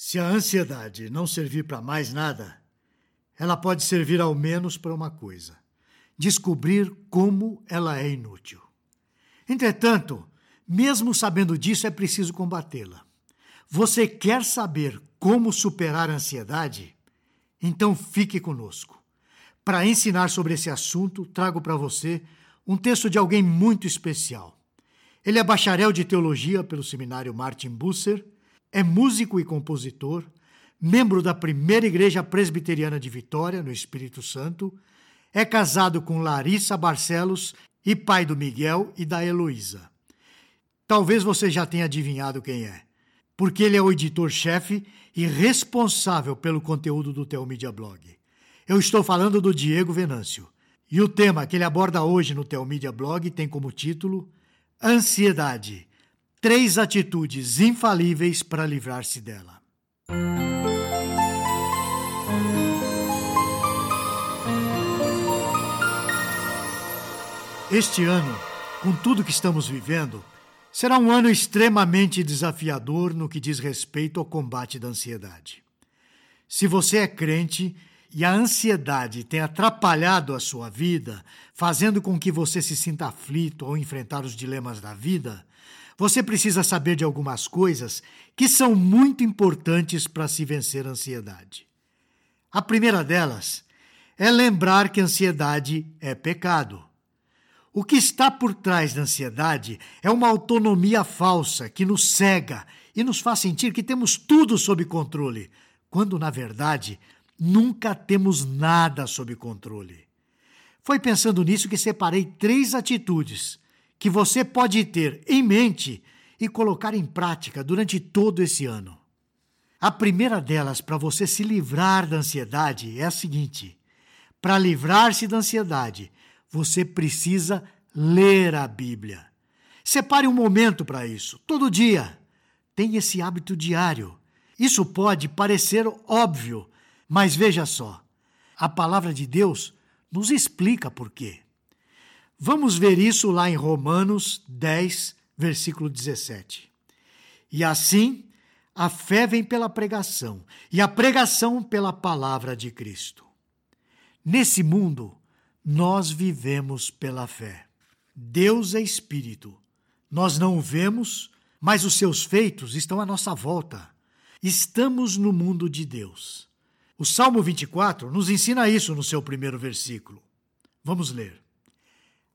Se a ansiedade não servir para mais nada, ela pode servir ao menos para uma coisa: descobrir como ela é inútil. Entretanto, mesmo sabendo disso, é preciso combatê-la. Você quer saber como superar a ansiedade? Então fique conosco. Para ensinar sobre esse assunto, trago para você um texto de alguém muito especial. Ele é bacharel de teologia pelo seminário Martin Busser, é músico e compositor, membro da primeira igreja presbiteriana de Vitória, no Espírito Santo, é casado com Larissa Barcelos e pai do Miguel e da Heloísa. Talvez você já tenha adivinhado quem é, porque ele é o editor-chefe e responsável pelo conteúdo do Teomídia Blog. Eu estou falando do Diego Venâncio. E o tema que ele aborda hoje no Teomídia Blog tem como título Ansiedade. Três atitudes infalíveis para livrar-se dela. Este ano, com tudo que estamos vivendo, será um ano extremamente desafiador no que diz respeito ao combate da ansiedade. Se você é crente e a ansiedade tem atrapalhado a sua vida, fazendo com que você se sinta aflito ao enfrentar os dilemas da vida, você precisa saber de algumas coisas que são muito importantes para se vencer a ansiedade. A primeira delas é lembrar que ansiedade é pecado. O que está por trás da ansiedade é uma autonomia falsa que nos cega e nos faz sentir que temos tudo sob controle, quando na verdade nunca temos nada sob controle. Foi pensando nisso que separei três atitudes que você pode ter em mente e colocar em prática durante todo esse ano. A primeira delas, para você se livrar da ansiedade, é a seguinte: para livrar-se da ansiedade, você precisa ler a Bíblia. Separe um momento para isso, todo dia. Tenha esse hábito diário. Isso pode parecer óbvio, mas veja só: a palavra de Deus nos explica por quê. Vamos ver isso lá em Romanos 10, versículo 17. E assim, a fé vem pela pregação, e a pregação pela palavra de Cristo. Nesse mundo, nós vivemos pela fé. Deus é espírito. Nós não o vemos, mas os seus feitos estão à nossa volta. Estamos no mundo de Deus. O Salmo 24 nos ensina isso no seu primeiro versículo. Vamos ler.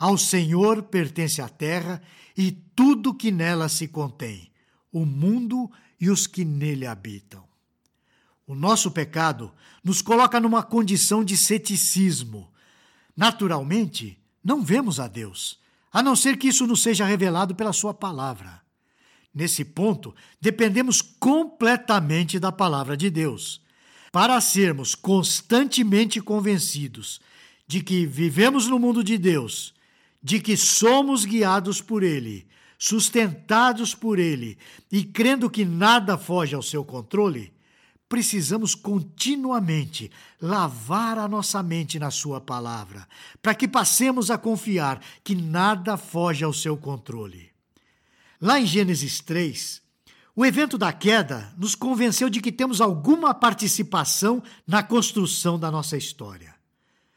Ao Senhor pertence a terra e tudo que nela se contém, o mundo e os que nele habitam. O nosso pecado nos coloca numa condição de ceticismo, Naturalmente, não vemos a Deus, a não ser que isso nos seja revelado pela Sua palavra. Nesse ponto, dependemos completamente da palavra de Deus. Para sermos constantemente convencidos de que vivemos no mundo de Deus, de que somos guiados por Ele, sustentados por Ele e crendo que nada foge ao seu controle, precisamos continuamente lavar a nossa mente na Sua palavra, para que passemos a confiar que nada foge ao seu controle. Lá em Gênesis 3, o evento da queda nos convenceu de que temos alguma participação na construção da nossa história.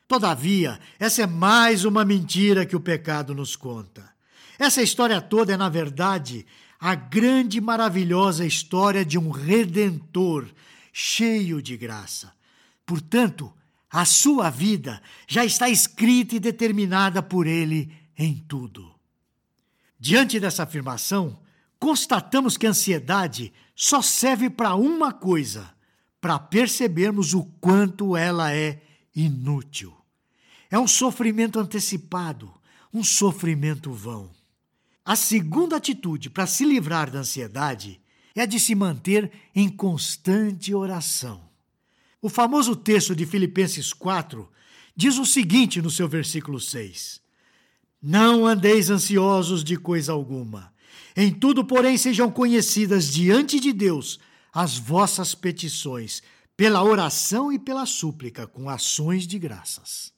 Todavia, essa é mais uma mentira que o pecado nos conta. Essa história toda é, na verdade, a grande e maravilhosa história de um redentor cheio de graça. Portanto, a sua vida já está escrita e determinada por Ele em tudo. Diante dessa afirmação, constatamos que a ansiedade só serve para uma coisa: para percebermos o quanto ela é inútil. É um sofrimento antecipado, um sofrimento vão. A segunda atitude para se livrar da ansiedade é a de se manter em constante oração. O famoso texto de Filipenses 4 diz o seguinte no seu versículo 6: Não andeis ansiosos de coisa alguma. Em tudo, porém, sejam conhecidas diante de Deus as vossas petições, pela oração e pela súplica, com ações de graças.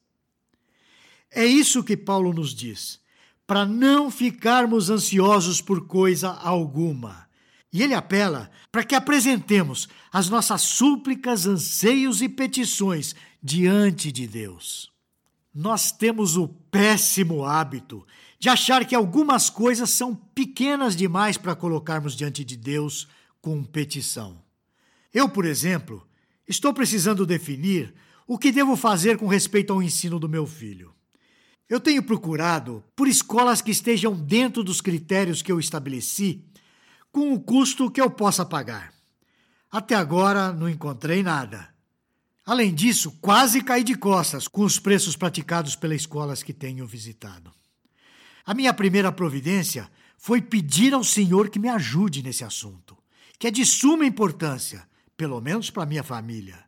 É isso que Paulo nos diz, para não ficarmos ansiosos por coisa alguma E ele apela para que apresentemos as nossas súplicas, anseios e petições diante de Deus. Nós temos o péssimo hábito de achar que algumas coisas são pequenas demais para colocarmos diante de Deus com petição. Eu, por exemplo, estou precisando definir o que devo fazer com respeito ao ensino do meu filho. Eu tenho procurado por escolas que estejam dentro dos critérios que eu estabeleci, com o custo que eu possa pagar. Até agora não encontrei nada. Além disso, quase caí de costas com os preços praticados pelas escolas que tenho visitado. A minha primeira providência foi pedir ao Senhor que me ajude nesse assunto, que é de suma importância, pelo menos para minha família.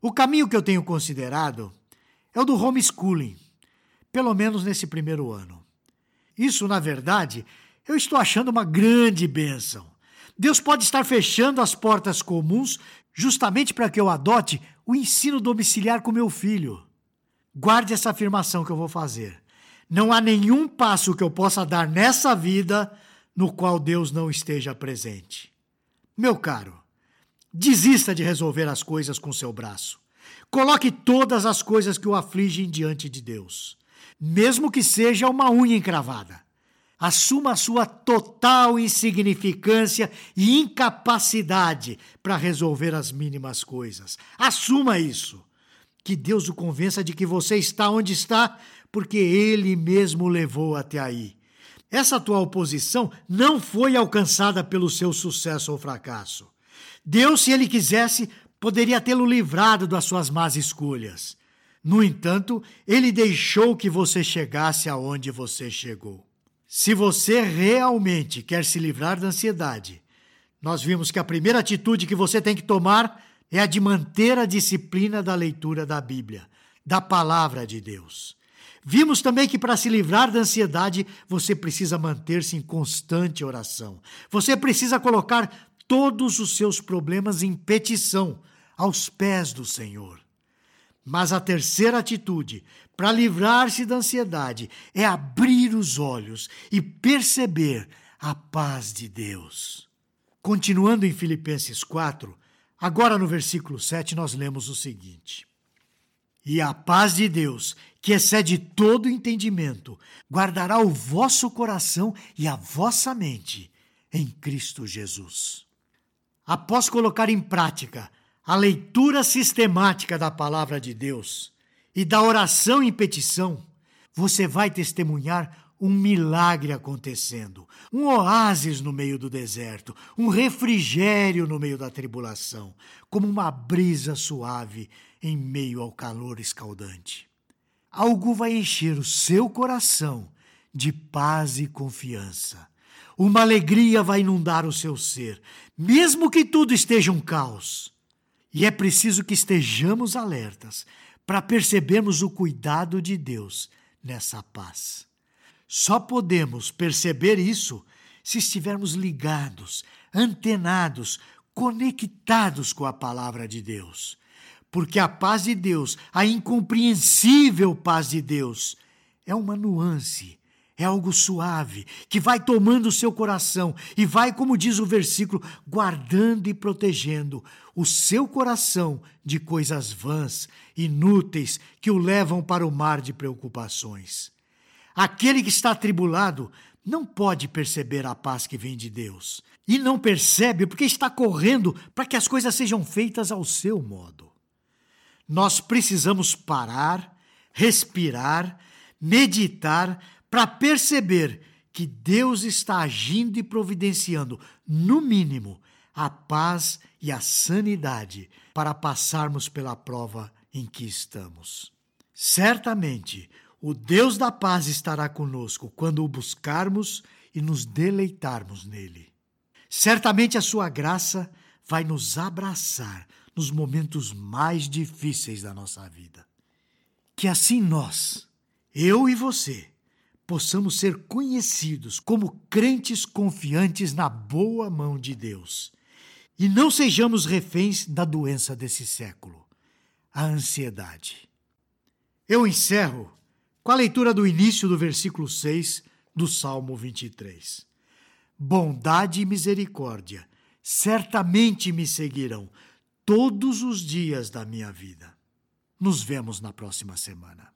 O caminho que eu tenho considerado é o do homeschooling, pelo menos nesse primeiro ano. Isso, na verdade, eu estou achando uma grande bênção. Deus pode estar fechando as portas comuns justamente para que eu adote o ensino domiciliar com meu filho. Guarde essa afirmação que eu vou fazer. Não há nenhum passo que eu possa dar nessa vida no qual Deus não esteja presente. Meu caro, desista de resolver as coisas com seu braço. Coloque todas as coisas que o afligem diante de Deus, mesmo que seja uma unha encravada. Assuma a sua total insignificância e incapacidade para resolver as mínimas coisas. Assuma isso. Que Deus o convença de que você está onde está, porque Ele mesmo o levou até aí. Essa atual posição não foi alcançada pelo seu sucesso ou fracasso. Deus, se Ele quisesse, poderia tê-lo livrado das suas más escolhas. No entanto, Ele deixou que você chegasse aonde você chegou. Se você realmente quer se livrar da ansiedade, nós vimos que a primeira atitude que você tem que tomar é a de manter a disciplina da leitura da Bíblia, da palavra de Deus. Vimos também que para se livrar da ansiedade, você precisa manter-se em constante oração. Você precisa colocar todos os seus problemas em petição aos pés do Senhor. Mas a terceira atitude para livrar-se da ansiedade é abrir os olhos e perceber a paz de Deus. Continuando em Filipenses 4, agora no versículo 7, nós lemos o seguinte: E a paz de Deus, que excede todo entendimento, guardará o vosso coração e a vossa mente em Cristo Jesus. Após colocar em prática a leitura sistemática da palavra de Deus e da oração em petição, você vai testemunhar um milagre acontecendo, um oásis no meio do deserto, um refrigério no meio da tribulação, como uma brisa suave em meio ao calor escaldante. Algo vai encher o seu coração de paz e confiança. Uma alegria vai inundar o seu ser, mesmo que tudo esteja um caos. E é preciso que estejamos alertas para percebermos o cuidado de Deus nessa paz. Só podemos perceber isso se estivermos ligados, antenados, conectados com a palavra de Deus. Porque a paz de Deus, a incompreensível paz de Deus, é uma nuance, é algo suave que vai tomando o seu coração e vai, como diz o versículo, guardando e protegendo o seu coração de coisas vãs, inúteis, que o levam para o mar de preocupações. Aquele que está atribulado não pode perceber a paz que vem de Deus. E não percebe porque está correndo para que as coisas sejam feitas ao seu modo. Nós precisamos parar, respirar, meditar para perceber que Deus está agindo e providenciando, no mínimo, a paz e a sanidade para passarmos pela prova em que estamos. Certamente, o Deus da paz estará conosco quando o buscarmos e nos deleitarmos nele. Certamente a sua graça vai nos abraçar nos momentos mais difíceis da nossa vida. Que assim nós, eu e você, possamos ser conhecidos como crentes confiantes na boa mão de Deus e não sejamos reféns da doença desse século, a ansiedade. Eu encerro com a leitura do início do versículo 6 do Salmo 23. Bondade e misericórdia certamente me seguirão todos os dias da minha vida. Nos vemos na próxima semana.